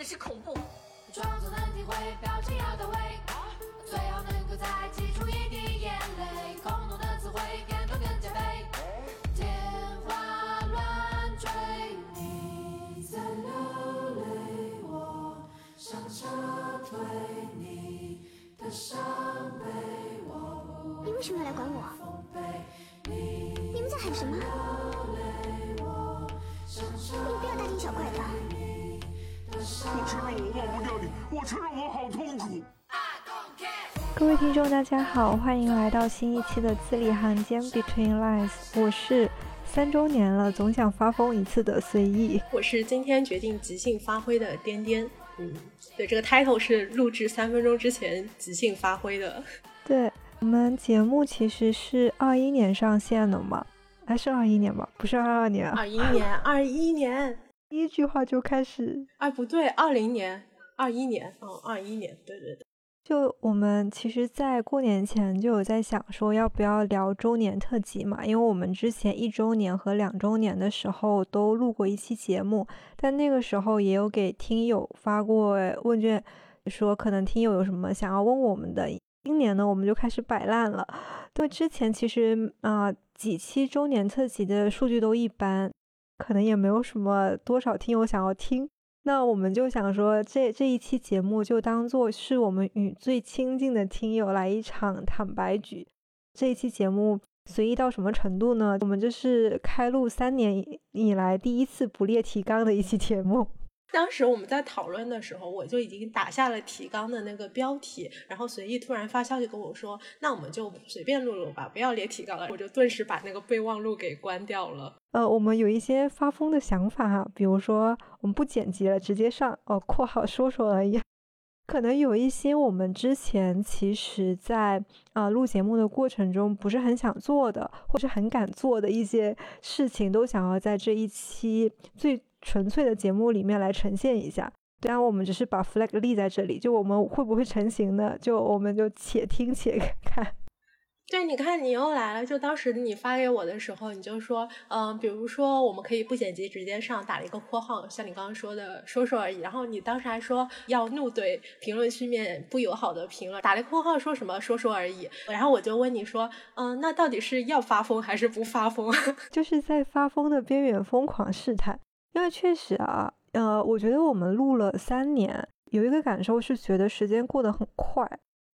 的是恐怖。装作能体会，表情要到位，最好能够再挤出一滴眼泪。空洞的词汇，感动更加倍。天花乱坠，你在流泪，我想撤退你的伤悲。我你为什么要来管我？你们在喊什么？我承认我忘不掉你，我承认我好痛苦。各位听众，大家好，欢迎来到新一期的字里行间 Between Lines，我是三周年了总想发疯一次的随意。我是今天决定即兴发挥的颠颠。嗯，对，这个 title 是录制三分钟之前即兴发挥的。对我们节目其实是二一年上线的嘛，还是二一年吧？不是二二年啊。二一年，二一年，第一句话就开始，哎，不对，二零年，二一年，哦，二一年，对对对。就我们其实，在过年前就有在想说，要不要聊周年特辑嘛？因为我们之前一周年和两周年的时候都录过一期节目，但那个时候也有给听友发过问卷，说可能听友有什么想要问我们的。今年呢，我们就开始摆烂了，因为之前其实啊、呃几期周年特辑的数据都一般，可能也没有什么多少听友想要听。那我们就想说这，这一期节目就当做是我们与最亲近的听友来一场坦白局。这一期节目随意到什么程度呢？我们这是开录三年以以来第一次不列提纲的一期节目。当时我们在讨论的时候，我就已经打下了提纲的那个标题，然后随意突然发消息跟我说：“那我们就随便录录吧，不要列提纲了。”我就顿时把那个备忘录给关掉了。呃，我们有一些发疯的想法哈，比如说我们不剪辑了，直接上哦（括号说说而已）。可能有一些我们之前其实在啊、录节目的过程中不是很想做的，或是很敢做的一些事情，都想要在这一期最纯粹的节目里面来呈现一下。虽然我们只是把 flag 立在这里，就我们会不会成型呢？就我们就且听且 看。对，你看你又来了。就当时你发给我的时候，你就说，嗯、比如说我们可以不剪辑直接上，打了一个括号，像你刚刚说的说说而已。然后你当时还说要怒怼评论区面不友好的评论，打了个括号说什么说说而已。然后我就问你说，嗯、那到底是要发疯还是不发疯？就是在发疯的边缘疯狂试探。因为确实啊，呃，我觉得我们录了三年，有一个感受是觉得时间过得很快。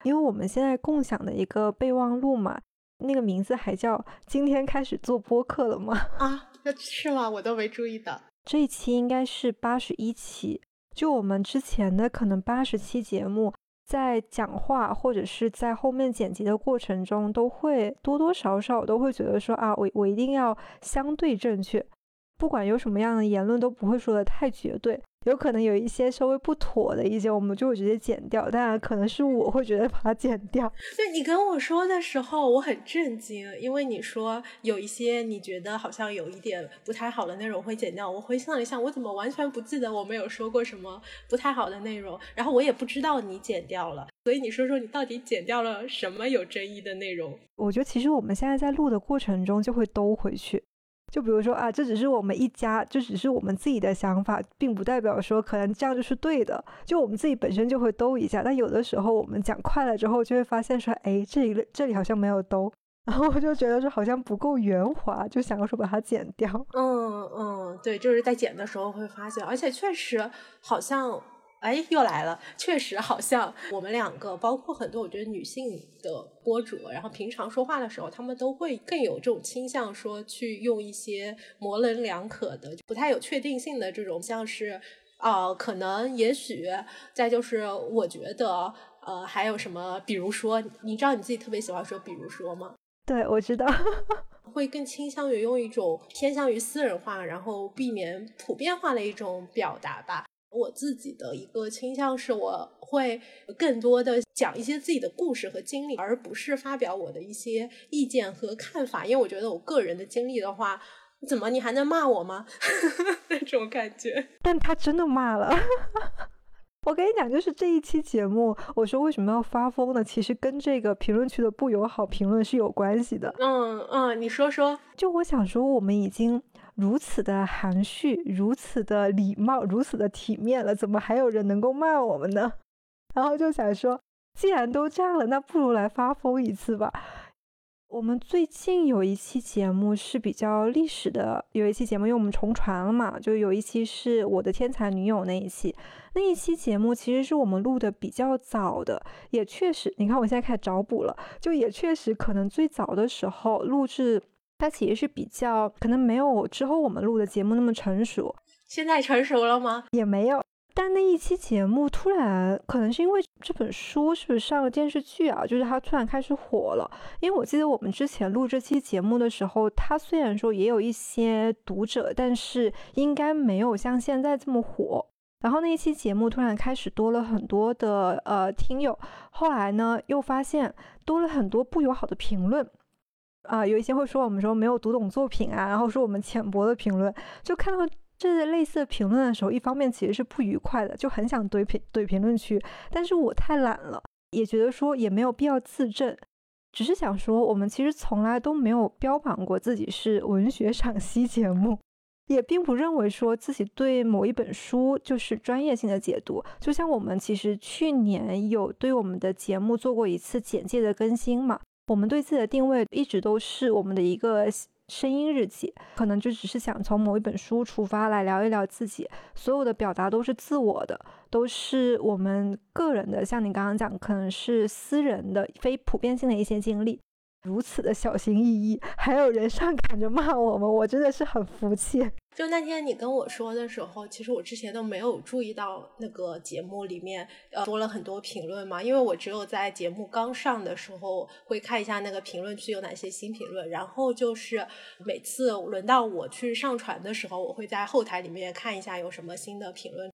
因为我们现在共享的一个备忘录嘛，那个名字还叫“今天开始做播客了吗？”啊，是吗？我都没注意到。这一期应该是八十一期，就我们之前的可能八十期节目，在讲话或者是在后面剪辑的过程中，都会多多少少都会觉得说啊，我我一定要相对正确，不管有什么样的言论都不会说的太绝对，有可能有一些稍微不妥的一些，我们就会直接剪掉，当然可能是我会觉得把它剪掉。对你跟我说的时候，我很震惊，因为你说有一些你觉得好像有一点不太好的内容会剪掉。我回想了一下，我怎么完全不记得我们有说过什么不太好的内容，然后我也不知道你剪掉了。所以你说说你到底剪掉了什么有争议的内容？我觉得其实我们现在在录的过程中就会兜回去。就比如说啊，这只是我们一家，这只是我们自己的想法，并不代表说可能这样就是对的。就我们自己本身就会兜一下，但有的时候我们讲快了之后，就会发现说，哎，这里这里好像没有兜，然后我就觉得说好像不够圆滑，就想要说把它剪掉。嗯嗯，对，就是在剪的时候会发现，而且确实好像。哎，又来了！确实，好像我们两个，包括很多我觉得女性的博主，然后平常说话的时候，他们都会更有这种倾向，说去用一些模棱两可的、不太有确定性的这种，像是啊、呃可能、也许，再就是我觉得，呃，还有什么，比如说，你知道你自己特别喜欢说“比如说”吗？对，我知道。会更倾向于用一种偏向于私人化，然后避免普遍化的一种表达吧。我自己的一个倾向是，我会更多的讲一些自己的故事和经历，而不是发表我的一些意见和看法。因为我觉得我个人的经历的话，怎么你还能骂我吗？那种感觉。但他真的骂了。我跟你讲，就是这一期节目，我说为什么要发疯呢？其实跟这个评论区的不友好评论是有关系的。嗯嗯，你说说。就我想说，我们已经如此的含蓄，如此的礼貌，如此的体面了，怎么还有人能够骂我们呢？然后就想说，既然都这样了，那不如来发疯一次吧。我们最近有一期节目是比较历史的，有一期节目因为我们重传了嘛，就有一期是我的天才女友那一期，那一期节目其实是我们录的比较早的，也确实，你看我现在开始找补了，就也确实可能最早的时候录制，它其实是比较可能没有之后我们录的节目那么成熟，现在成熟了吗？也没有。但那一期节目突然，可能是因为这本书是不是上了电视剧啊？就是它突然开始火了。因为我记得我们之前录这期节目的时候，它虽然说也有一些读者，但是应该没有像现在这么火。然后那一期节目突然开始多了很多的呃听友，后来呢又发现多了很多不友好的评论，啊，有一些会说我们说没有读懂作品啊，然后说我们浅薄的评论，就看到。这类似的评论的时候，一方面其实是不愉快的，就很想怼评怼评论区，但是我太懒了，也觉得说也没有必要自证，只是想说，我们其实从来都没有标榜过自己是文学赏析节目，也并不认为说自己对某一本书就是专业性的解读。就像我们其实去年有对我们的节目做过一次简介的更新嘛，我们对自己的定位一直都是我们的一个。声音日记，可能就只是想从某一本书出发来聊一聊自己，所有的表达都是自我的，都是我们个人的。像你刚刚讲，可能是私人的、非普遍性的一些经历。如此的小心翼翼，还有人上赶着骂我们，我真的是很服气。就那天你跟我说的时候，其实我之前都没有注意到那个节目里面呃多了很多评论嘛，因为我只有在节目刚上的时候会看一下那个评论区有哪些新评论，然后就是每次轮到我去上传的时候，我会在后台里面看一下有什么新的评论。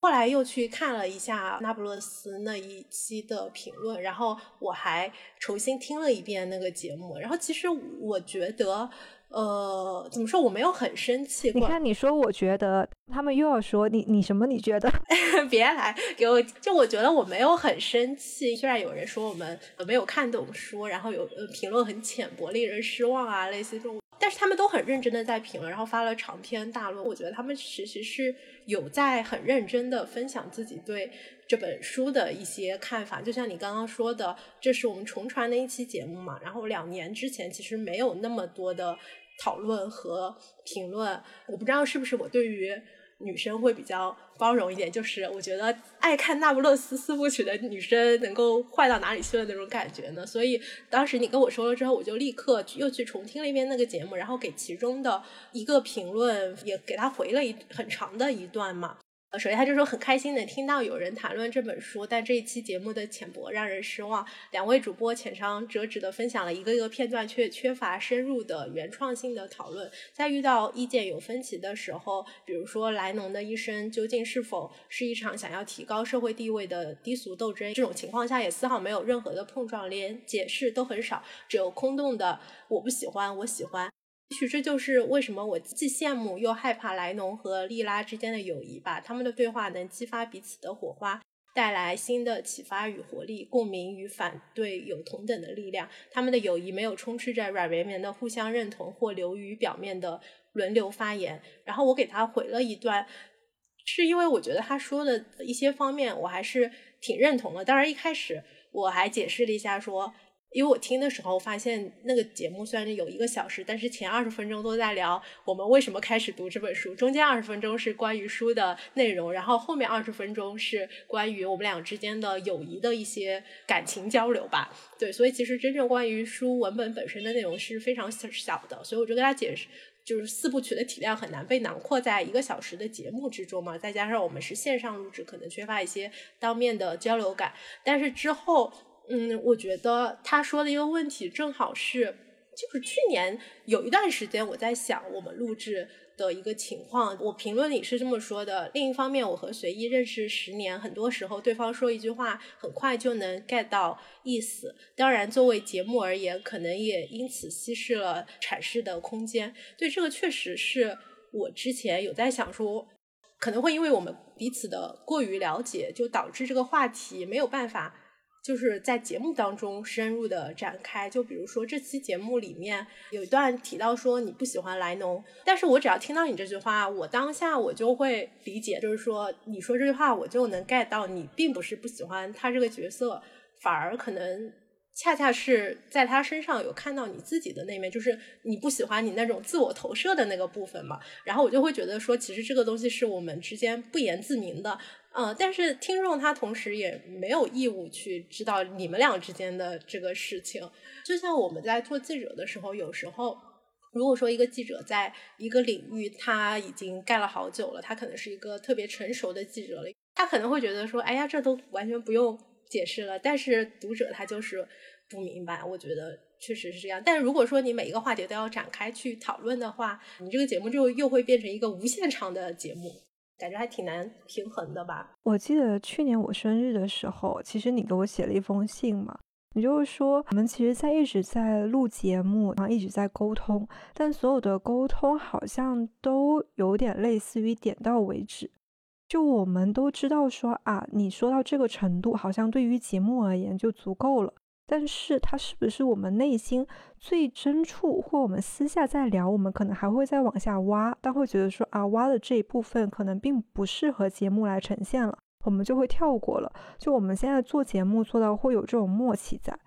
后来又去看了一下那不勒斯那一期的评论，然后我还重新听了一遍那个节目，然后其实我觉得，呃，怎么说，我没有很生气。你看，你说我觉得，他们又要说你，你什么？你觉得？别来给我，就我觉得我没有很生气。虽然有人说我们没有看懂书，然后有评论很浅薄，令人失望啊，类似这种。但是他们都很认真的在评论，然后发了长篇大论。我觉得他们其实是有在很认真的分享自己对这本书的一些看法。就像你刚刚说的，这是我们重传的一期节目嘛。然后两年之前其实没有那么多的讨论和评论。我不知道是不是我对于。女生会比较包容一点，就是我觉得爱看《那不勒斯四部曲》的女生能够坏到哪里去的那种感觉呢？所以当时你跟我说了之后，我就立刻又去重听了一遍那个节目，然后给其中的一个评论也给他回了一很长的一段嘛。呃，首先他就说很开心能听到有人谈论这本书，但这一期节目的浅薄让人失望。两位主播浅尝辄止的分享了一个一个片段，却缺乏深入的原创性的讨论。在遇到意见有分歧的时候，比如说莱农的一生究竟是否是一场想要提高社会地位的低俗斗争，这种情况下也丝毫没有任何的碰撞，连解释都很少，只有空洞的我不喜欢，我喜欢。也许这就是为什么我既羡慕又害怕莱农和莉拉之间的友谊吧。他们的对话能激发彼此的火花，带来新的启发与活力，共鸣与反对有同等的力量。他们的友谊没有充斥着软绵绵的互相认同或流于表面的轮流发言。然后我给他回了一段，是因为我觉得他说的一些方面我还是挺认同的。当然一开始我还解释了一下说。因为我听的时候发现，那个节目虽然有一个小时，但是前二十分钟都在聊我们为什么开始读这本书，中间二十分钟是关于书的内容，然后后面二十分钟是关于我们俩之间的友谊的一些感情交流吧。对，所以其实真正关于书文本本身的内容是非常小的，所以我就跟他解释，就是四部曲的体量很难被囊括在一个小时的节目之中嘛，再加上我们是线上录制，可能缺乏一些当面的交流感，但是之后。嗯，我觉得他说的一个问题正好是，就是去年有一段时间我在想我们录制的一个情况。我评论里是这么说的。另一方面，我和随意认识十年，很多时候对方说一句话，很快就能 get 到意思。当然，作为节目而言，可能也因此稀释了阐释的空间。对这个，确实是我之前有在想说，可能会因为我们彼此的过于了解，就导致这个话题没有办法。就是在节目当中深入的展开。就比如说这期节目里面有一段提到说你不喜欢莱农，但是我只要听到你这句话，我当下我就会理解，就是说你说这句话我就能 get 到你并不是不喜欢他这个角色，反而可能。恰恰是在他身上有看到你自己的那面，就是你不喜欢你那种自我投射的那个部分嘛。然后我就会觉得说，其实这个东西是我们之间不言自明的，嗯。但是听众他同时也没有义务去知道你们俩之间的这个事情。就像我们在做记者的时候，有时候如果说一个记者在一个领域他已经干了好久了，他可能是一个特别成熟的记者了，他可能会觉得说，哎呀，这都完全不用。解释了，但是读者他就是不明白，我觉得确实是这样。但如果说你每一个话题都要展开去讨论的话，你这个节目就又会变成一个无限长的节目，感觉还挺难平衡的吧？我记得去年我生日的时候，其实你给我写了一封信嘛，你就是说我们其实在一直在录节目，然后一直在沟通，但所有的沟通好像都有点类似于点到为止。就我们都知道说啊，你说到这个程度，好像对于节目而言就足够了。但是它是不是我们内心最深处，或我们私下在聊，我们可能还会再往下挖，但会觉得说啊，挖的这一部分可能并不适合节目来呈现了，我们就会跳过了。就我们现在做节目做到会有这种默契在。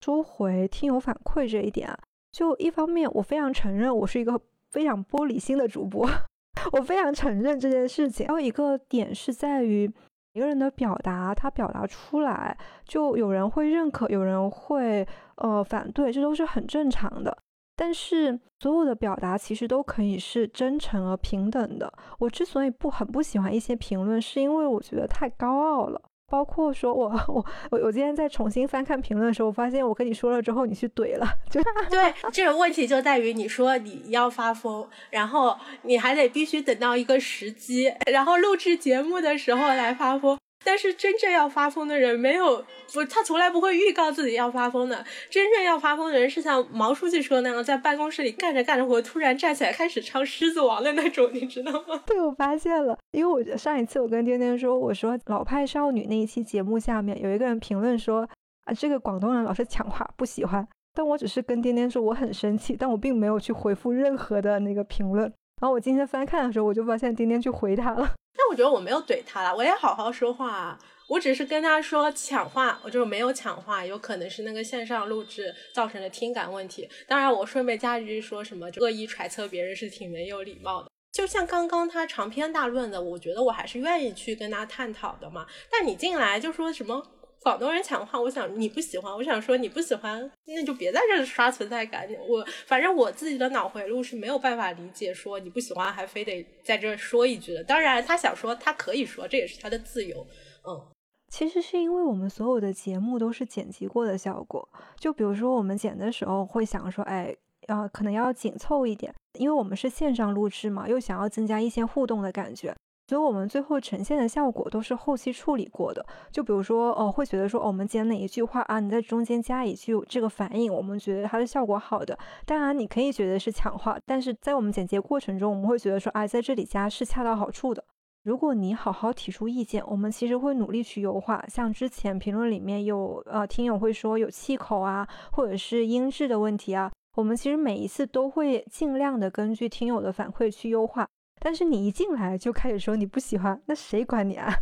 说回听友反馈这一点啊，就一方面我非常承认我是一个非常玻璃心的主播。我非常承认这件事情。还有一个点是在于一个人的表达，他表达出来，就有人会认可，有人会呃反对，这都是很正常的。但是所有的表达其实都可以是真诚而平等的。我之所以不很不喜欢一些评论，是因为我觉得太高傲了。包括说，我我我我今天在重新翻看评论的时候，我发现我跟你说了之后，你去怼了，就 对这个问题就在于你说你要发疯，然后你还得必须等到一个时机，然后录制节目的时候来发疯。但是真正要发疯的人没有不，他从来不会预告自己要发疯的。真正要发疯的人是像毛书记说那样，在办公室里干着干着活，突然站起来开始唱《狮子王》的那种，你知道吗？对，我发现了，因为我上一次我跟颠颠说，我说老派少女那一期节目下面有一个人评论说啊，这个广东人老是抢话，不喜欢。但我只是跟颠颠说我很生气，但我并没有去回复任何的那个评论。然后我今天翻看的时候，我就发现丁丁去回他了。但我觉得我没有怼他了，我也好好说话。我只是跟他说抢话，我就没有抢话，有可能是那个线上录制造成的听感问题。当然，我顺便加一句，说什么恶意揣测别人是挺没有礼貌的。就像刚刚他长篇大论的，我觉得我还是愿意去跟他探讨的嘛。但你进来就说什么？广东人抢话，我想你不喜欢，我想说你不喜欢，那就别在这刷存在感。我反正我自己的脑回路是没有办法理解说你不喜欢还非得在这说一句的。当然他想说他可以说，这也是他的自由。嗯，其实是因为我们所有的节目都是剪辑过的效果，就比如说我们剪的时候会想说，哎，呃，可能要紧凑一点，因为我们是线上录制嘛，又想要增加一些互动的感觉。所以我们最后呈现的效果都是后期处理过的，就比如说，哦，会觉得说，我们剪哪一句话啊，你在中间加一句这个反应，我们觉得它的效果好的。当然，你可以觉得是强化，但是在我们剪辑过程中，我们会觉得说，哎，在这里加是恰到好处的。如果你好好提出意见，我们其实会努力去优化。像之前评论里面有呃听友会说有气口啊，或者是音质的问题啊，我们其实每一次都会尽量的根据听友的反馈去优化。但是你一进来就开始说你不喜欢，那谁管你啊？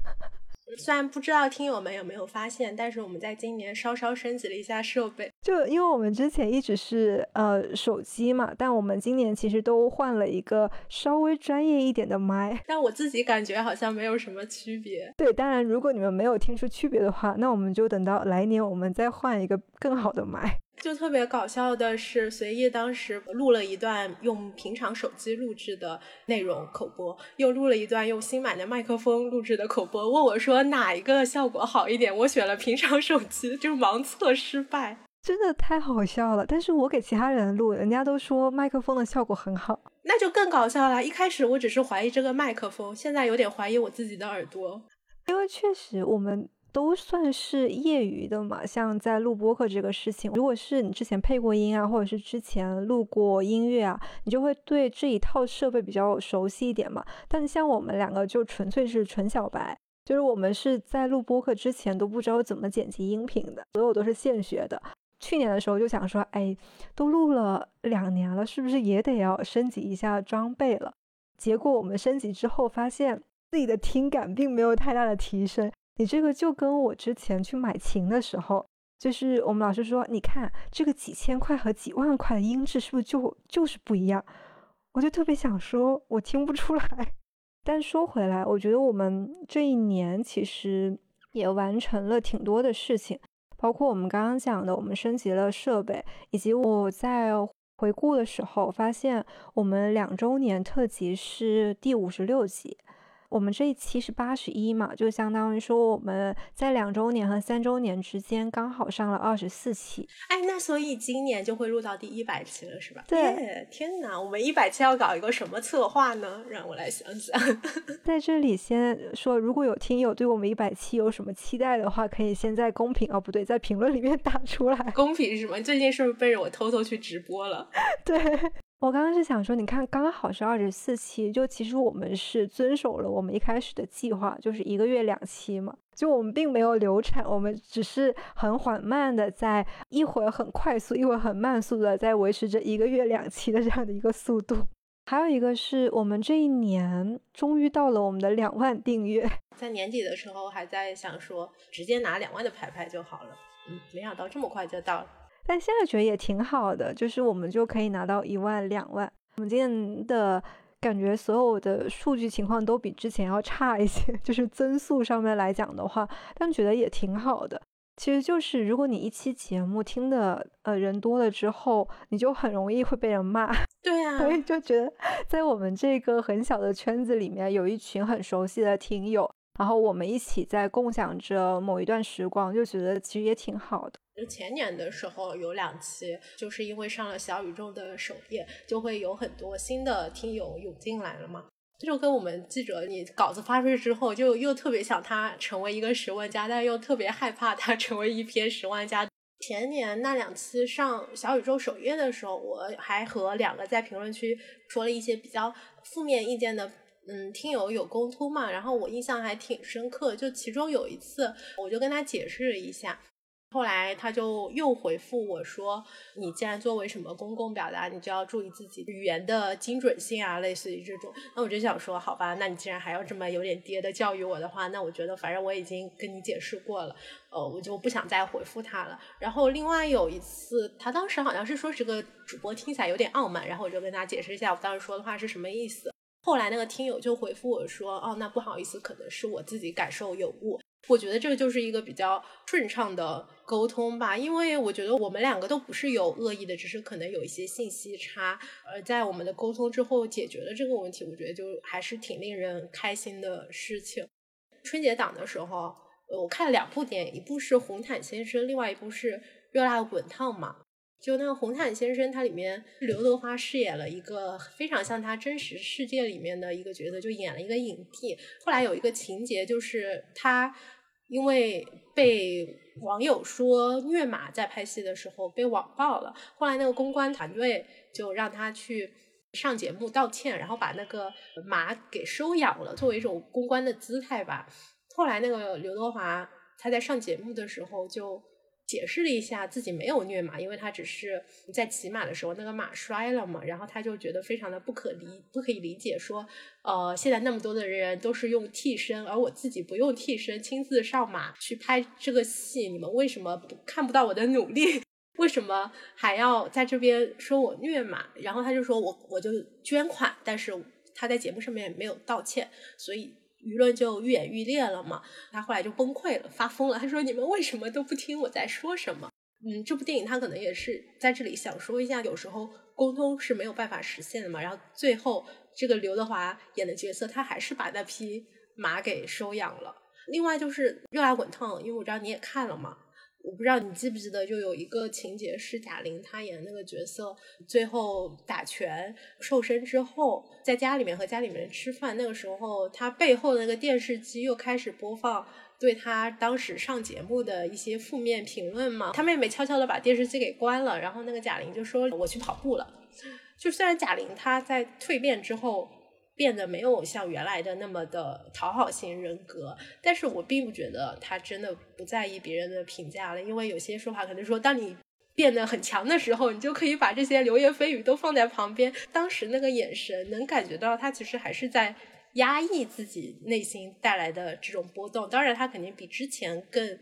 虽然不知道听友们有没有发现，但是我们在今年稍稍升级了一下设备。就因为我们之前一直是呃手机嘛，但我们今年其实都换了一个稍微专业一点的麦。但我自己感觉好像没有什么区别。对，当然如果你们没有听出区别的话，那我们就等到来年我们再换一个更好的麦。就特别搞笑的是，随意当时录了一段用平常手机录制的内容口播，又录了一段用新买的麦克风录制的口播，问我说哪一个效果好一点？我选了平常手机，就是盲测失败，真的太好笑了。但是我给其他人录，人家都说麦克风的效果很好，那就更搞笑了。一开始我只是怀疑这个麦克风，现在有点怀疑我自己的耳朵，因为确实我们。都算是业余的嘛，像在录播客这个事情，如果是你之前配过音啊，或者是之前录过音乐啊，你就会对这一套设备比较熟悉一点嘛。但像我们两个就纯粹是纯小白，就是我们是在录播客之前都不知道怎么剪辑音频的，所有都是现学的。去年的时候就想说，哎，都录了两年了，是不是也得要升级一下装备了？结果我们升级之后发现自己的听感并没有太大的提升。你这个就跟我之前去买琴的时候，就是我们老师说，你看这个几千块和几万块的音质是不是就就是不一样？我就特别想说，我听不出来。但说回来，我觉得我们这一年其实也完成了挺多的事情，包括我们刚刚讲的，我们升级了设备，以及我在回顾的时候发现，我们两周年特辑是第五十六集。我们这一期是八十一嘛，就相当于说我们在两周年和三周年之间刚好上了二十四期。哎，那所以今年就会录到第一百期了，是吧？对，天哪，我们一百期要搞一个什么策划呢？让我来想想。在这里先说，如果有听友对我们一百期有什么期待的话，可以先在公屏哦，不对，在评论里面打出来。公屏是什么？最近是不是背着我偷偷去直播了？对。我刚刚是想说，你看，刚好是二十四期，就其实我们是遵守了我们一开始的计划，就是一个月两期嘛。就我们并没有流产，我们只是很缓慢的，在一会儿很快速，一会儿很慢速的在维持着一个月两期的这样的一个速度。还有一个是我们这一年终于到了我们的两万订阅，在年底的时候还在想说直接拿两万的牌牌就好了，嗯，没想到这么快就到了。但现在觉得也挺好的，就是我们就可以拿到一万两万。我们今天的感觉，所有的数据情况都比之前要差一些，就是增速上面来讲的话，但觉得也挺好的。其实就是如果你一期节目听的呃人多了之后，你就很容易会被人骂。对呀，所以就觉得在我们这个很小的圈子里面，有一群很熟悉的听友，然后我们一起在共享着某一段时光，就觉得其实也挺好的。就前年的时候有两期，就是因为上了小宇宙的首页，就会有很多新的听友涌进来了嘛。这就跟我们记者，你稿子发出去之后，就又特别想他成为一个十万加，但又特别害怕他成为一篇十万加。前年那两期上小宇宙首页的时候，我还和两个在评论区说了一些比较负面意见的嗯听友有沟通嘛，然后我印象还挺深刻。就其中有一次，我就跟他解释了一下。后来他就又回复我说：“你既然作为什么公共表达，你就要注意自己语言的精准性啊，类似于这种。”那我就想说，好吧，那你既然还要这么有点爹的教育我的话，那我觉得反正我已经跟你解释过了，呃，我就不想再回复他了。然后另外有一次，他当时好像是说这个主播听起来有点傲慢，然后我就跟他解释一下我当时说的话是什么意思。后来那个听友就回复我说：“哦，那不好意思，可能是我自己感受有误。”我觉得这个就是一个比较顺畅的沟通吧，因为我觉得我们两个都不是有恶意的，只是可能有一些信息差，而在我们的沟通之后解决了这个问题，我觉得就还是挺令人开心的事情。春节档的时候，我看了两部电影，一部是《红毯先生》，另外一部是《热辣滚烫》嘛。就那个《红毯先生》，它里面刘德华饰演了一个非常像他真实世界里面的一个角色，就演了一个影帝。后来有一个情节就是他。因为被网友说虐马，在拍戏的时候被网暴了。后来那个公关团队就让他去上节目道歉，然后把那个马给收养了，作为一种公关的姿态吧。后来那个刘德华他在上节目的时候就。解释了一下自己没有虐马，因为他只是在骑马的时候那个马摔了嘛，然后他就觉得非常的不可理不可以理解，说呃现在那么多的人都是用替身，而我自己不用替身，亲自上马去拍这个戏，你们为什么看不到我的努力？为什么还要在这边说我虐马？然后他就说我我就捐款，但是他在节目上面没有道歉，所以。舆论就愈演愈烈了嘛，他后来就崩溃了，发疯了。他说：“你们为什么都不听我在说什么？”嗯，这部电影他可能也是在这里想说一下，有时候沟通是没有办法实现的嘛。然后最后这个刘德华演的角色，他还是把那匹马给收养了。另外就是《热辣滚烫》，因为我知道你也看了嘛。我不知道你记不记得，就有一个情节是贾玲她演那个角色，最后打拳瘦身之后，在家里面和家里面吃饭，那个时候她背后的那个电视机又开始播放对她当时上节目的一些负面评论嘛。她妹妹悄悄的把电视机给关了，然后那个贾玲就说：“我去跑步了。”就虽然贾玲她在蜕变之后变得没有像原来的那么的讨好型人格，但是我并不觉得他真的不在意别人的评价了，因为有些说法可能说，当你变得很强的时候，你就可以把这些流言蜚语都放在旁边。当时那个眼神能感觉到他其实还是在压抑自己内心带来的这种波动，当然他肯定比之前更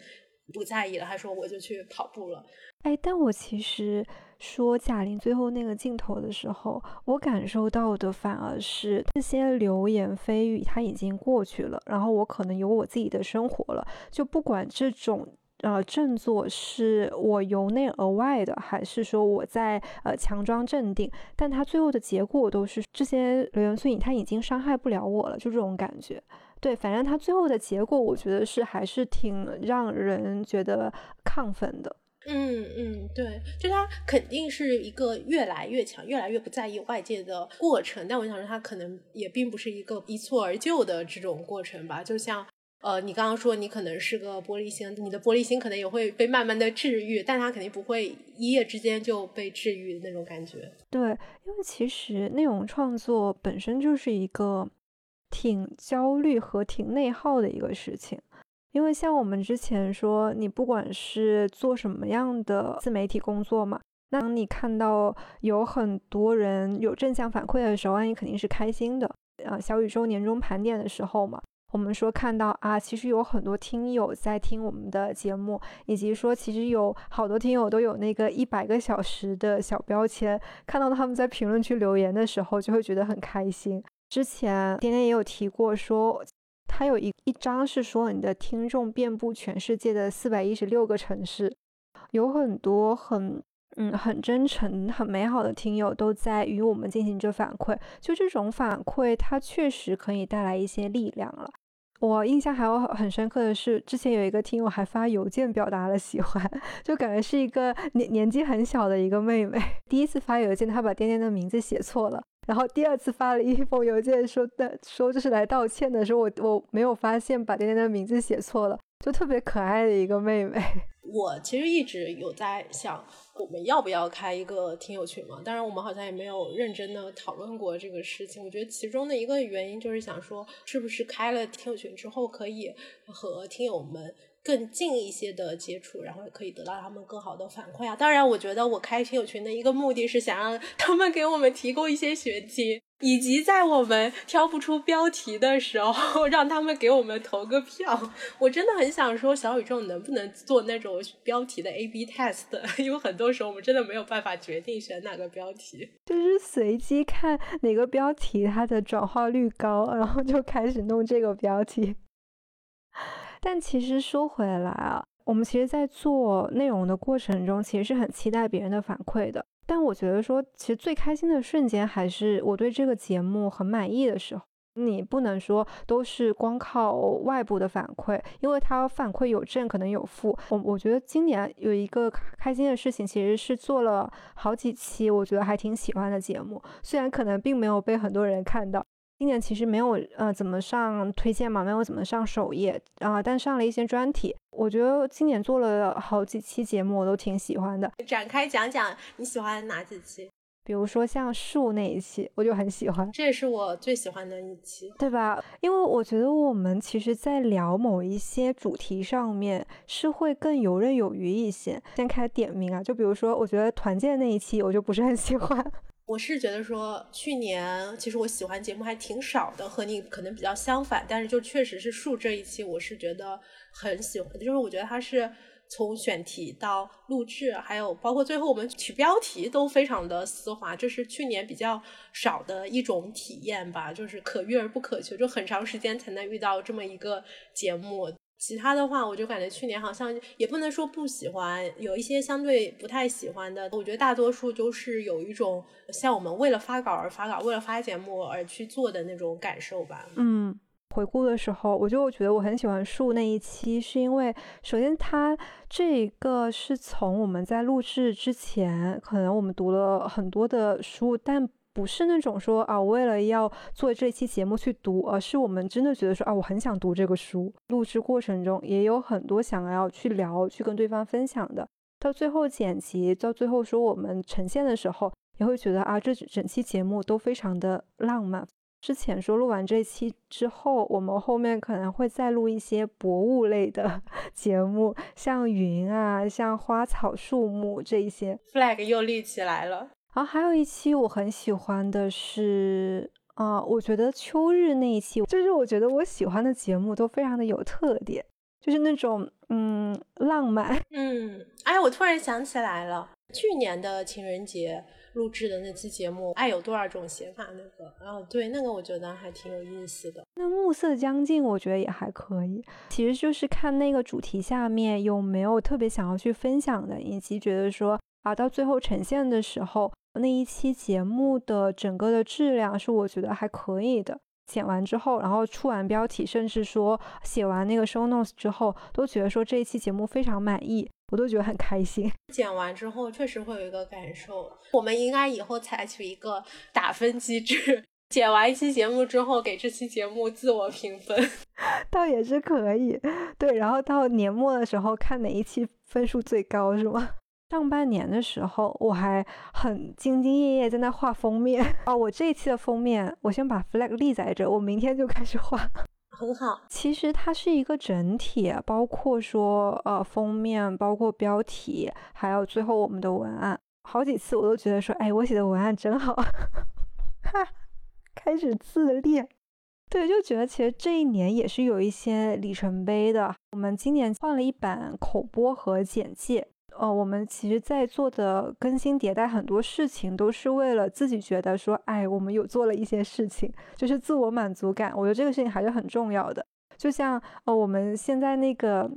不在意了。他说我就去跑步了，哎，但我其实。说贾玲最后那个镜头的时候，我感受到的反而是这些流言蜚语，它已经过去了。然后我可能有我自己的生活了，就不管这种呃振作是我由内而外的，还是说我在呃强装镇定，但他最后的结果都是这些流言蜚语，它已经伤害不了我了，就这种感觉。对，反正他最后的结果，我觉得是还是挺让人觉得亢奋的。嗯嗯，对，就他肯定是一个越来越强、越来越不在意外界的过程，但我想说，他可能也并不是一个一蹴而就的这种过程吧。就像呃，你刚刚说你可能是个玻璃心，你的玻璃心可能也会被慢慢的治愈，但他肯定不会一夜之间就被治愈的那种感觉。对，因为其实内容创作本身就是一个挺焦虑和挺内耗的一个事情。因为像我们之前说，你不管是做什么样的自媒体工作嘛，那当你看到有很多人有正向反馈的时候，那你肯定是开心的。啊，小宇宙年终盘点的时候嘛，我们说看到啊，其实有很多听友在听我们的节目，以及说其实有好多听友都有那个一百个小时的小标签，看到他们在评论区留言的时候，就会觉得很开心。之前天天也有提过说。他有一一张是说你的听众遍布全世界的四百一十六个城市，有很多很嗯很真诚、很美好的听友都在与我们进行着反馈。就这种反馈，它确实可以带来一些力量了。我印象还有很深刻的是，之前有一个听友还发邮件表达了喜欢，就感觉是一个年年纪很小的一个妹妹。第一次发邮件，她把颠颠的名字写错了。然后第二次发了一封邮件，说的说这是来道歉的，说我我没有发现把点点的名字写错了，就特别可爱的一个妹妹。我其实一直有在想，我们要不要开一个听友群嘛？当然，我们好像也没有认真的讨论过这个事情。我觉得其中的一个原因就是想说，是不是开了听友群之后，可以和听友们。更近一些的接触，然后可以得到他们更好的反馈啊！当然，我觉得我开听友群的一个目的是想让 他们给我们提供一些选题，以及在我们挑不出标题的时候，让他们给我们投个票。我真的很想说，小宇宙能不能做那种标题的 A/B test？因为很多时候我们真的没有办法决定选哪个标题，就是随机看哪个标题它的转化率高，然后就开始弄这个标题。但其实说回来啊，我们其实，在做内容的过程中，其实是很期待别人的反馈的。但我觉得说，其实最开心的瞬间，还是我对这个节目很满意的时候。你不能说都是光靠外部的反馈，因为它反馈有正，可能有负。我我觉得今年有一个开心的事情，其实是做了好几期，我觉得还挺喜欢的节目，虽然可能并没有被很多人看到。今年其实没有呃怎么上推荐嘛，没有怎么上首页啊，但上了一些专题。我觉得今年做了好几期节目，我都挺喜欢的。展开讲讲你喜欢哪几期？比如说像树那一期，我就很喜欢，这也是我最喜欢的一期，对吧？因为我觉得我们其实，在聊某一些主题上面，是会更游刃有余一些。先开点名啊，就比如说，我觉得团建那一期，我就不是很喜欢。我是觉得说，去年其实我喜欢节目还挺少的，和你可能比较相反。但是就确实是树这一期，我是觉得很喜欢，就是我觉得它是从选题到录制，还有包括最后我们取标题都非常的丝滑，这是去年比较少的一种体验吧，就是可遇而不可求，就很长时间才能遇到这么一个节目。其他的话，我就感觉去年好像也不能说不喜欢，有一些相对不太喜欢的。我觉得大多数就是有一种像我们为了发稿而发稿，为了发节目而去做的那种感受吧。嗯，回顾的时候，我就觉得我很喜欢树那一期，是因为首先它这个是从我们在录制之前，可能我们读了很多的书，但。不是那种说啊，为了要做这期节目去读，而是我们真的觉得说啊，我很想读这个书。录制过程中也有很多想要去聊、去跟对方分享的。到最后剪辑，到最后说我们呈现的时候，也会觉得啊，这整期节目都非常的浪漫。之前说录完这期之后，我们后面可能会再录一些博物类的 节目，像云啊，像花草树木这一些。flag 又立起来了。然后还有一期我很喜欢的是，啊、我觉得秋日那一期，就是我觉得我喜欢的节目都非常的有特点，就是那种嗯浪漫。嗯，哎，我突然想起来了，去年的情人节录制的那期节目《爱有多少种写法》那个，哦，对，那个我觉得还挺有意思的。那暮色将近，我觉得也还可以，其实就是看那个主题下面有没有特别想要去分享的，以及觉得说啊，到最后呈现的时候，那一期节目的整个的质量是我觉得还可以的。剪完之后，然后出完标题，甚至说写完那个 show notes 之后，都觉得说这一期节目非常满意，我都觉得很开心。剪完之后确实会有一个感受，我们应该以后采取一个打分机制，剪完一期节目之后给这期节目自我评分。倒也是可以，对，然后到年末的时候看哪一期分数最高是吗？上半年的时候我还很兢兢业业在那画封面 哦，我这一期的封面我先把 flag 立在这，我明天就开始画。很好，其实它是一个整体，包括说呃封面，包括标题，还有最后我们的文案。好几次我都觉得说，哎，我写的文案真好，哈，开始自恋。对，就觉得其实这一年也是有一些里程碑的。我们今年换了一版口播和简介，呃，我们其实在做的更新迭代很多事情，都是为了自己觉得说，哎，我们有做了一些事情，就是自我满足感。我觉得这个事情还是很重要的。就像呃，我们现在那个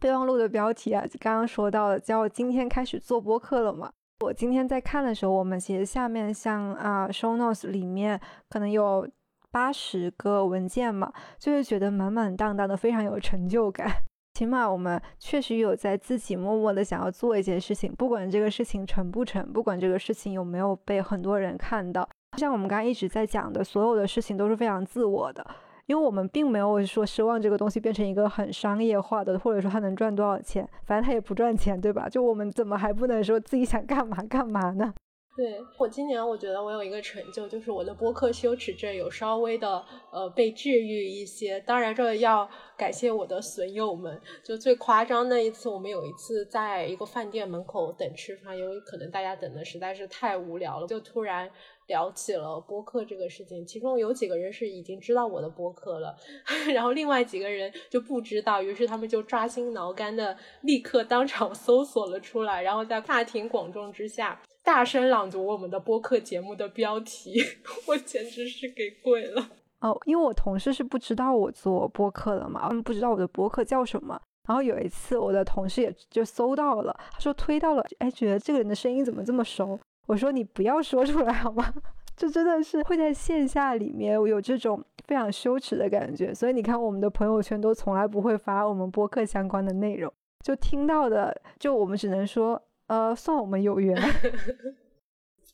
备忘录的标题啊，刚刚说到了，叫今天开始做播客了嘛。我今天在看的时候，我们其实下面像啊、show notes 里面可能有八十个文件嘛，就会觉得满满当当的，非常有成就感。起码我们确实有在自己默默的想要做一件事情，不管这个事情成不成，不管这个事情有没有被很多人看到，像我们刚刚一直在讲的，所有的事情都是非常自我的。因为我们并没有说奢望这个东西变成一个很商业化的，或者说它能赚多少钱，反正它也不赚钱，对吧？就我们怎么还不能说自己想干嘛干嘛呢？对我今年，我觉得我有一个成就，就是我的播客羞耻症有稍微的呃被治愈一些。当然，这要感谢我的损友们。就最夸张那一次，我们有一次在一个饭店门口等吃饭，因为可能大家等的实在是太无聊了，就突然聊起了播客这个事情。其中有几个人是已经知道我的播客了，然后另外几个人就不知道，于是他们就抓心挠肝的立刻当场搜索了出来，然后在大庭广众之下。大声朗读我们的播客节目的标题，我简直是给跪了。哦，因为我同事是不知道我做播客的嘛，他们不知道我的播客叫什么。然后有一次，我的同事也就搜到了，他说推到了，哎，觉得这个人的声音怎么这么熟？我说你不要说出来好吗？这真的是会在线下里面有这种非常羞耻的感觉。所以你看，我们的朋友圈都从来不会发我们播客相关的内容，就听到的，就我们只能说。呃，算我们有缘。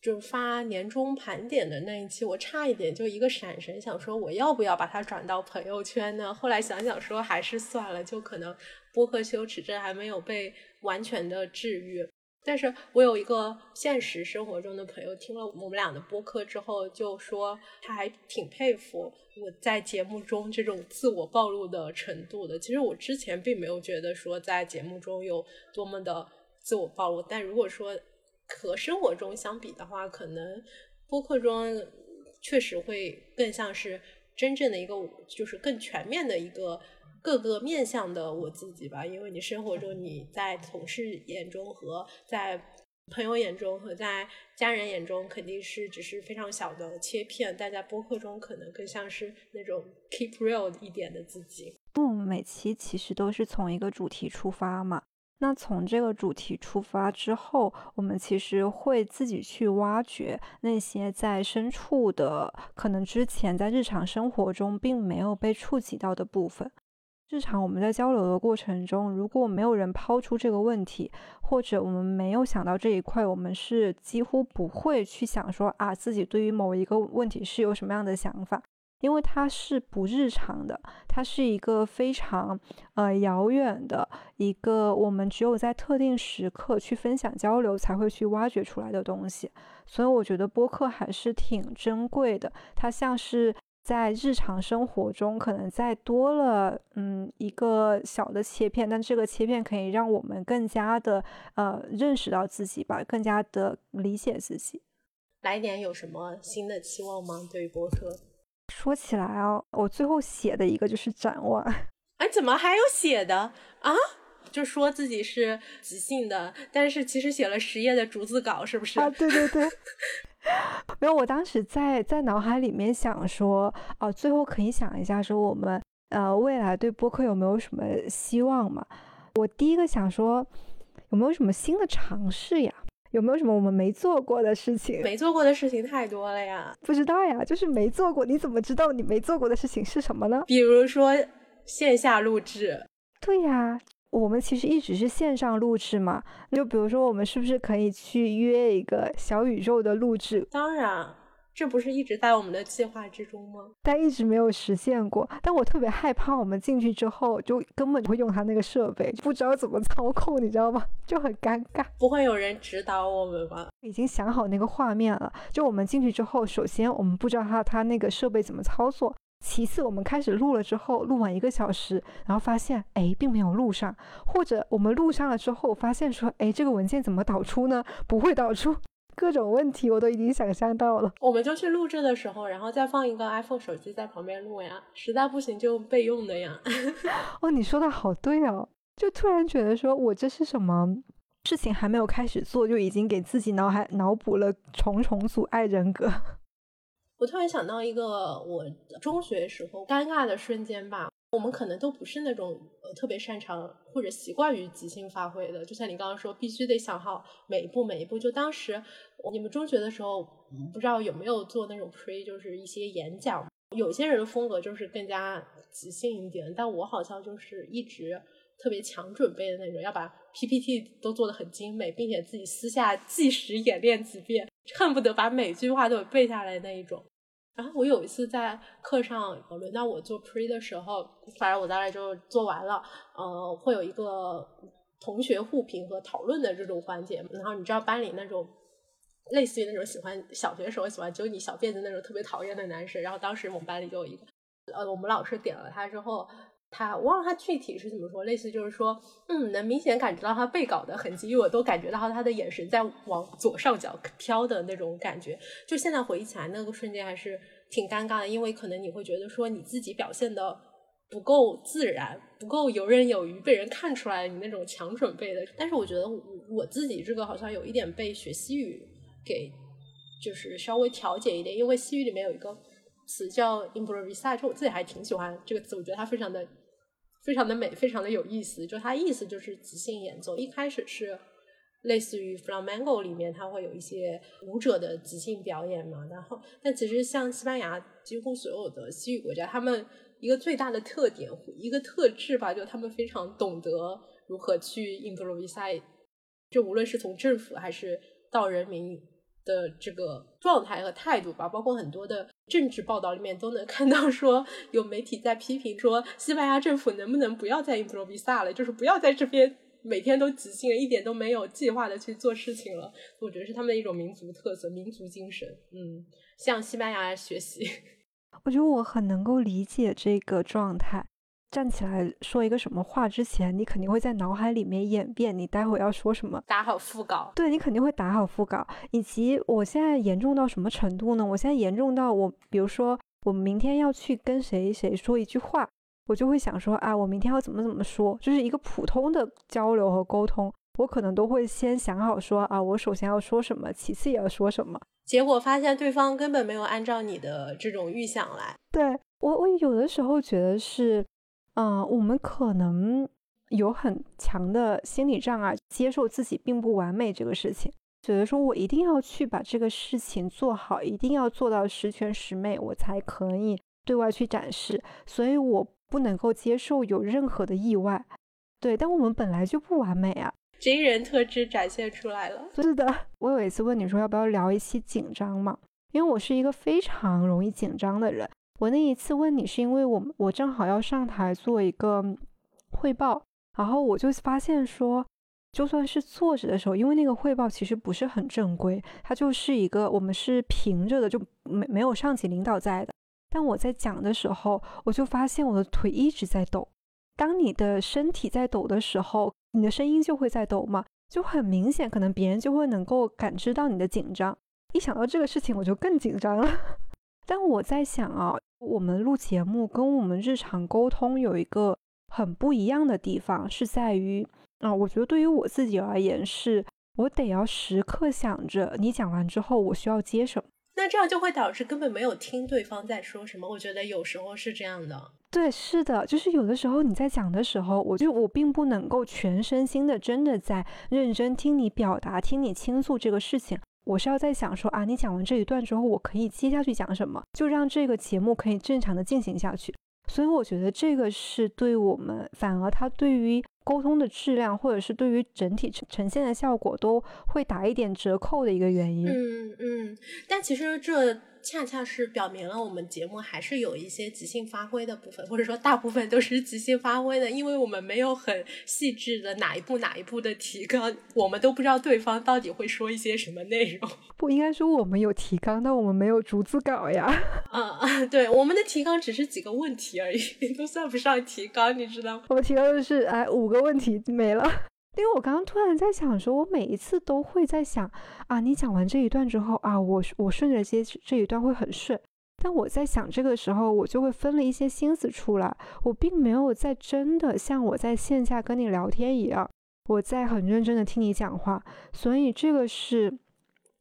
就发年终盘点的那一期，我差一点就一个闪神，想说我要不要把它转到朋友圈呢？后来想想说还是算了，就可能播客羞耻症还没有被完全的治愈。但是我有一个现实生活中的朋友，听了我们俩的播客之后，就说他还挺佩服我在节目中这种自我暴露的程度的。其实我之前并没有觉得说在节目中有多么的。自我暴露，但如果说和生活中相比的话，可能播客中确实会更像是真正的一个，就是更全面的一个各个面向的我自己吧。因为你生活中你在同事眼中和在朋友眼中和在家人眼中肯定是只是非常小的切片，但在播客中可能更像是那种 keep real 一点的自己。因为我们每期其实都是从一个主题出发嘛。那从这个主题出发之后，我们其实会自己去挖掘那些在深处的，可能之前在日常生活中并没有被触及到的部分。日常我们在交流的过程中，如果没有人抛出这个问题，或者我们没有想到这一块，我们是几乎不会去想说啊，自己对于某一个问题是有什么样的想法。因为它是不日常的，它是一个非常呃遥远的一个我们只有在特定时刻去分享交流才会去挖掘出来的东西，所以我觉得播客还是挺珍贵的，它像是。在日常生活中，可能再多了嗯一个小的切片，但这个切片可以让我们更加的呃认识到自己吧，更加的理解自己。来年有什么新的期望吗？对于播客？说起来哦，我最后写的一个就是展望。哎，怎么还有写的啊？就说自己是即兴的，但是其实写了十页的逐字稿，是不是？啊，对对对。没有，我当时在在脑海里面想说，哦，最后可以想一下，说我们呃未来对播客有没有什么希望嘛？我第一个想说，有没有什么新的尝试呀？有没有什么我们没做过的事情？没做过的事情太多了呀，不知道呀，就是没做过，你怎么知道你没做过的事情是什么呢？比如说线下录制，对呀。我们其实一直是线上录制嘛，就比如说我们是不是可以去约一个小宇宙的录制？当然，这不是一直在我们的计划之中吗？但一直没有实现过。但我特别害怕我们进去之后就根本不会用他那个设备，不知道怎么操控，你知道吗？就很尴尬。不会有人指导我们吗？已经想好那个画面了。就我们进去之后，首先我们不知道他他那个设备怎么操作。其次，我们开始录了之后，录完一个小时，然后发现，哎，并没有录上，或者我们录上了之后，发现说，哎，这个文件怎么导出呢？不会导出，各种问题我都已经想象到了。我们就去录制的时候，然后再放一个 iPhone 手机在旁边录呀，实在不行就备用的呀。哦，你说的好对哦，就突然觉得说我这是什么事情还没有开始做，就已经给自己脑海脑补了重重阻碍人格。我突然想到一个我中学时候尴尬的瞬间吧，我们可能都不是那种呃特别擅长或者习惯于即兴发挥的，就像你刚刚说，必须得想好每一步每一步。就当时你们中学的时候，不知道有没有做那种 pre，就是一些演讲，有些人的风格就是更加即兴一点，但我好像就是一直特别强准备的那种，要把 PPT 都做得很精美，并且自己私下计时演练几遍。恨不得把每句话都背下来那一种。然后我有一次在课上轮到我做 pre 的时候，反正我大概就做完了。呃，会有一个同学互评和讨论的这种环节。然后你知道班里那种类似于那种喜欢小学时候喜欢揪你小辫子那种特别讨厌的男生。然后当时我们班里就有一个，呃，我们老师点了他之后。他忘了他具体是怎么说，类似就是说，嗯，能明显感觉到他背稿的痕迹，因为我都感觉到他的眼神在往左上角飘的那种感觉。就现在回忆起来，那个瞬间还是挺尴尬的，因为可能你会觉得说你自己表现的不够自然，不够游刃有余，被人看出来你那种强准备的。但是我觉得我自己这个好像有一点被学西语给就是稍微调节一点，因为西语里面有一个。词叫 improvisation，我自己还挺喜欢这个词，我觉得它非常的、非常的美，非常的有意思。就它意思就是即兴演奏，一开始是类似于 flamenco 里面，它会有一些舞者的即兴表演嘛。然后，但其实像西班牙，几乎所有的西语国家，他们一个最大的特点、一个特质吧，就他们非常懂得如何去 improvise，就无论是从政府还是到人民。的这个状态和态度吧，包括很多的政治报道里面都能看到，说有媒体在批评说，西班牙政府能不能不要再 improvisa 了，就是不要在这边每天都即兴，一点都没有计划的去做事情了。我觉得是他们的一种民族特色、民族精神。嗯，向西班牙学习。我觉得我很能够理解这个状态。站起来说一个什么话之前，你肯定会在脑海里面演变你待会要说什么，打好腹稿。对你肯定会打好腹稿，以及我现在严重到什么程度呢？我现在严重到我，比如说我明天要去跟谁谁说一句话，我就会想说啊，我明天要怎么怎么说，就是一个普通的交流和沟通，我可能都会先想好说啊，我首先要说什么，其次也要说什么，结果发现对方根本没有按照你的这种预想来。对我，我有的时候觉得是。嗯，我们可能有很强的心理障碍，接受自己并不完美这个事情，觉得说我一定要去把这个事情做好，一定要做到十全十美，我才可以对外去展示，所以我不能够接受有任何的意外。对，但我们本来就不完美啊，真人特质展现出来了。是的，我有一次问你说要不要聊一期紧张嘛，因为我是一个非常容易紧张的人。我那一次问你，是因为我我正好要上台做一个汇报，然后我就发现说，就算是坐着的时候，因为那个汇报其实不是很正规，它就是一个我们是平着的，就没没有上级领导在的。但我在讲的时候，我就发现我的腿一直在抖。当你的身体在抖的时候，你的声音就会在抖嘛，就很明显，可能别人就会能够感知到你的紧张。一想到这个事情，我就更紧张了。但我在想啊，我们录节目跟我们日常沟通有一个很不一样的地方，是在于啊，我觉得对于我自己而言，是我得要时刻想着你讲完之后我需要接什么。那这样就会导致根本没有听对方在说什么。我觉得有时候是这样的。对，是的，就是有的时候你在讲的时候，我就我并不能够全身心的真的在认真听你表达，听你倾诉这个事情。我是要在想说啊，你讲完这一段之后，我可以接下去讲什么，就让这个节目可以正常的进行下去。所以我觉得这个是对我们，反而它对于沟通的质量，或者是对于整体呈呈现的效果，都会打一点折扣的一个原因。嗯嗯，但其实这。恰恰是表明了我们节目还是有一些即兴发挥的部分，或者说大部分都是即兴发挥的，因为我们没有很细致的哪一步哪一步的提纲，我们都不知道对方到底会说一些什么内容。不应该说我们有提纲，但我们没有逐字稿呀。啊，对，我们的提纲只是几个问题而已，都算不上提纲，你知道吗？我们提纲就是哎五个问题没了。因为我刚刚突然在想，说我每一次都会在想啊，你讲完这一段之后啊，我我顺着接这一段会很顺。但我在想这个时候，我就会分了一些心思出来，我并没有在真的像我在线下跟你聊天一样，我在很认真的听你讲话。所以这个是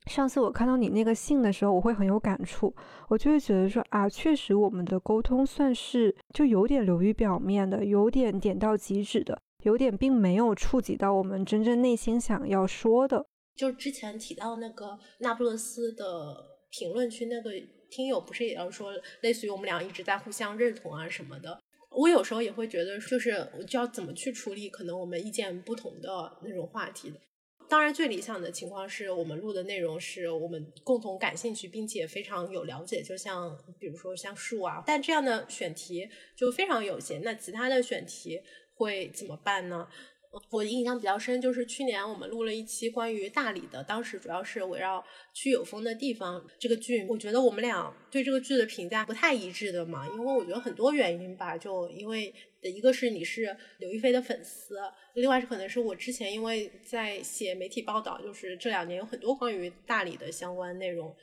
上次我看到你那个信的时候，我会很有感触，我就会觉得说啊，确实我们的沟通算是就有点流于表面的，有点点到即止的。有点并没有触及到我们真正内心想要说的。就之前提到那个那不勒斯的评论区那个听友，不是也要说，类似于我们俩一直在互相认同啊什么的。我有时候也会觉得，就是就要怎么去处理可能我们意见不同的那种话题的。当然，最理想的情况是我们录的内容是我们共同感兴趣，并且非常有了解，就像比如说像树啊。但这样的选题就非常有限。那其他的选题。会怎么办呢？我印象比较深，就是去年我们录了一期关于大理的，当时主要是围绕去有风的地方这个剧。我觉得我们俩对这个剧的评价不太一致的嘛，因为我觉得很多原因吧，就因为一个是你是刘亦菲的粉丝，另外是可能是我之前因为在写媒体报道，就是这两年有很多关于大理的相关内容，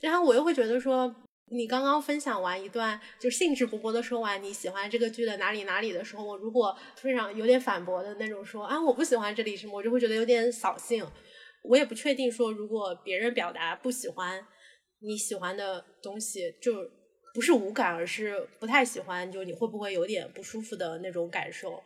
然后我又会觉得说。你刚刚分享完一段，就兴致勃勃的说完你喜欢这个剧的哪里哪里的时候，我如果非常有点反驳的那种说啊，我不喜欢这里什么，我就会觉得有点扫兴。我也不确定说，如果别人表达不喜欢你喜欢的东西，就不是无感，而是不太喜欢，就你会不会有点不舒服的那种感受？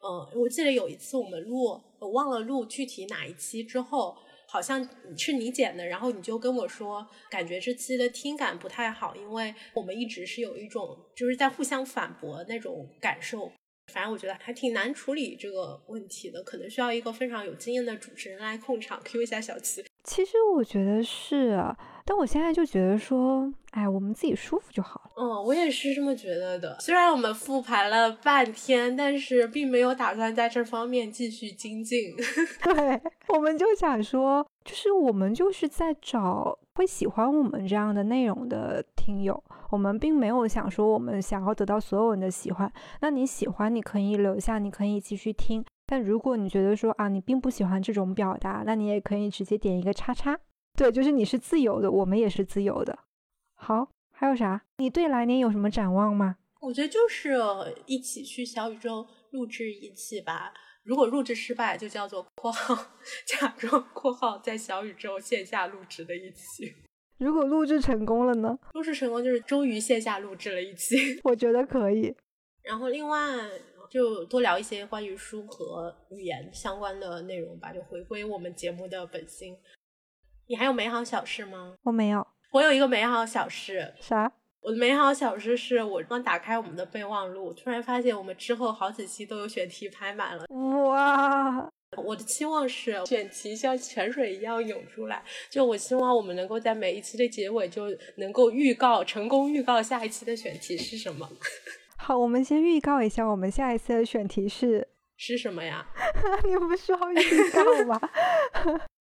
嗯，我记得有一次我们录，我忘了录具体哪一期之后。好像是你剪的，然后你就跟我说，感觉这期的听感不太好，因为我们一直是有一种就是在互相反驳那种感受。反正我觉得还挺难处理这个问题的，可能需要一个非常有经验的主持人来控场。Q 一下小七。其实我觉得是啊，但我现在就觉得说，哎，我们自己舒服就好了。嗯，我也是这么觉得的。虽然我们复盘了半天，但是并没有打算在这方面继续精进。对，我们就想说，就是我们就是在找会喜欢我们这样的内容的听友。我们并没有想说我们想要得到所有人的喜欢。那你喜欢，你可以留下，你可以继续听。但如果你觉得说啊，你并不喜欢这种表达，那你也可以直接点一个叉叉。对，就是你是自由的，我们也是自由的。好，还有啥？你对来年有什么展望吗？我觉得就是一起去小宇宙录制一期吧。如果录制失败，就叫做（括号假装括号）在小宇宙线下录制的一期。如果录制成功了呢？录制成功就是终于线下录制了一期。我觉得可以。然后另外。就多聊一些关于书和语言相关的内容吧，就回归我们节目的本心。你还有美好小事吗？我没有。我有一个美好小事。啥？我的美好小事是我刚打开我们的备忘录，突然发现我们之后好几期都有选题排满了。哇！我的期望是选题像泉水一样涌出来，就我希望我们能够在每一期的结尾就能够预告成功预告下一期的选题是什么。好，我们先预告一下，我们下一次的选题是是什么呀？你不需要预告吗？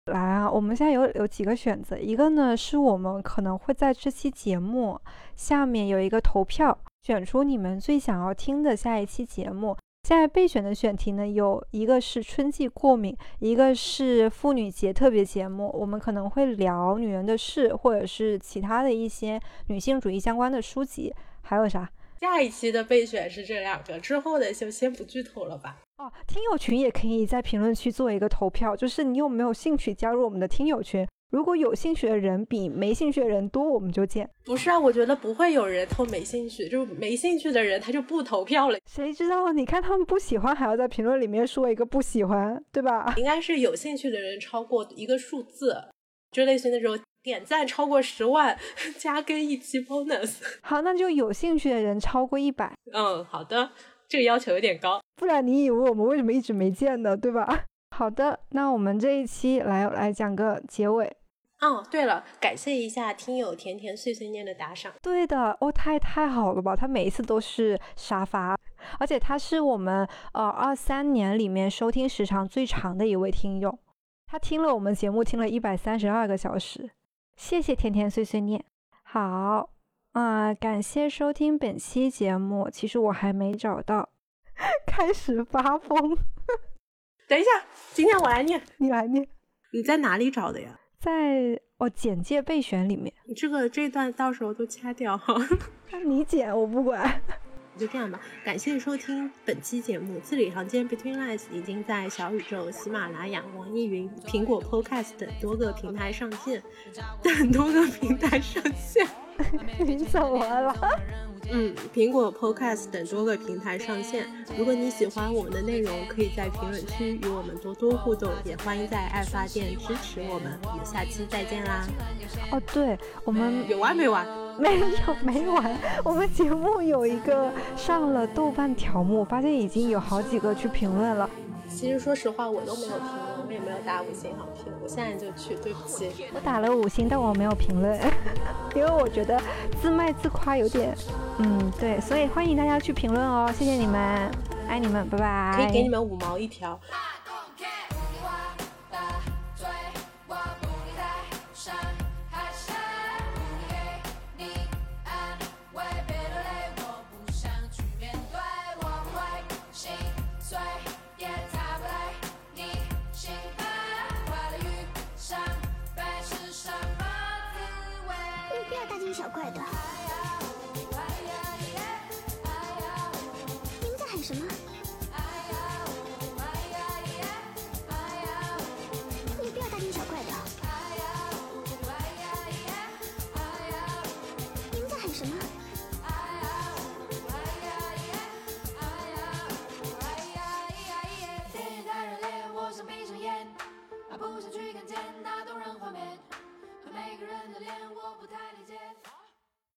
来啊，我们现在有有几个选择，一个呢是我们可能会在这期节目下面有一个投票，选出你们最想要听的下一期节目。现在备选的选题呢，有一个是春季过敏，一个是妇女节特别节目，我们可能会聊女人的事，或者是其他的一些女性主义相关的书籍，还有啥？下一期的备选是这两个，之后的就先不剧透了吧。哦，听友群也可以在评论区做一个投票，就是你有没有兴趣加入我们的听友群？如果有兴趣的人比没兴趣的人多，我们就见。不是啊，我觉得不会有人投没兴趣，就是没兴趣的人他就不投票了。谁知道？你看他们不喜欢，还要在评论里面说一个不喜欢，对吧？应该是有兴趣的人超过一个数字，就类似于那种点赞超过十万加更一期 bonus。好，那就有兴趣的人超过一百。嗯，好的，这个要求有点高，不然你以为我们为什么一直没见呢？对吧？好的，那我们这一期来来讲个结尾。哦，对了，感谢一下听友甜甜碎碎念的打赏。对的，哦，太太好了吧？他每一次都是沙发，而且他是我们呃二三年里面收听时长最长的一位听友，他听了我们节目听了一百三十二个小时。谢谢甜甜碎碎念。好，啊，感谢收听本期节目。其实我还没找到，开始发疯。等一下，今天我来念，你来念。你在哪里找的呀？在哦简介备选里面，你这个这段到时候都掐掉哈。你剪我不管。就这样吧，感谢收听本期节目。字里行间 Between Lines 已经在小宇宙、喜马拉雅、网易云、苹果 Podcast 等多个平台上线，等多个平台上线。你怎么了？嗯，苹果 Podcast 等多个平台上线。如果你喜欢我们的内容，可以在评论区与我们多多互动，也欢迎在爱发电支持我们。我们下期再见啦！哦，对，我们有完没完？没有没完。我们节目有一个上了豆瓣条目，发现已经有好几个去评论了。其实说实话，我都没有评论，我也没有打五星好评。我现在就去，对不起。我打了五星，但我没有评论，因为我觉得自卖自夸有点，嗯，对。所以欢迎大家去评论哦，谢谢你们，爱你们，拜拜。可以给你们五毛一条。小怪的。一个人的脸我不太理解。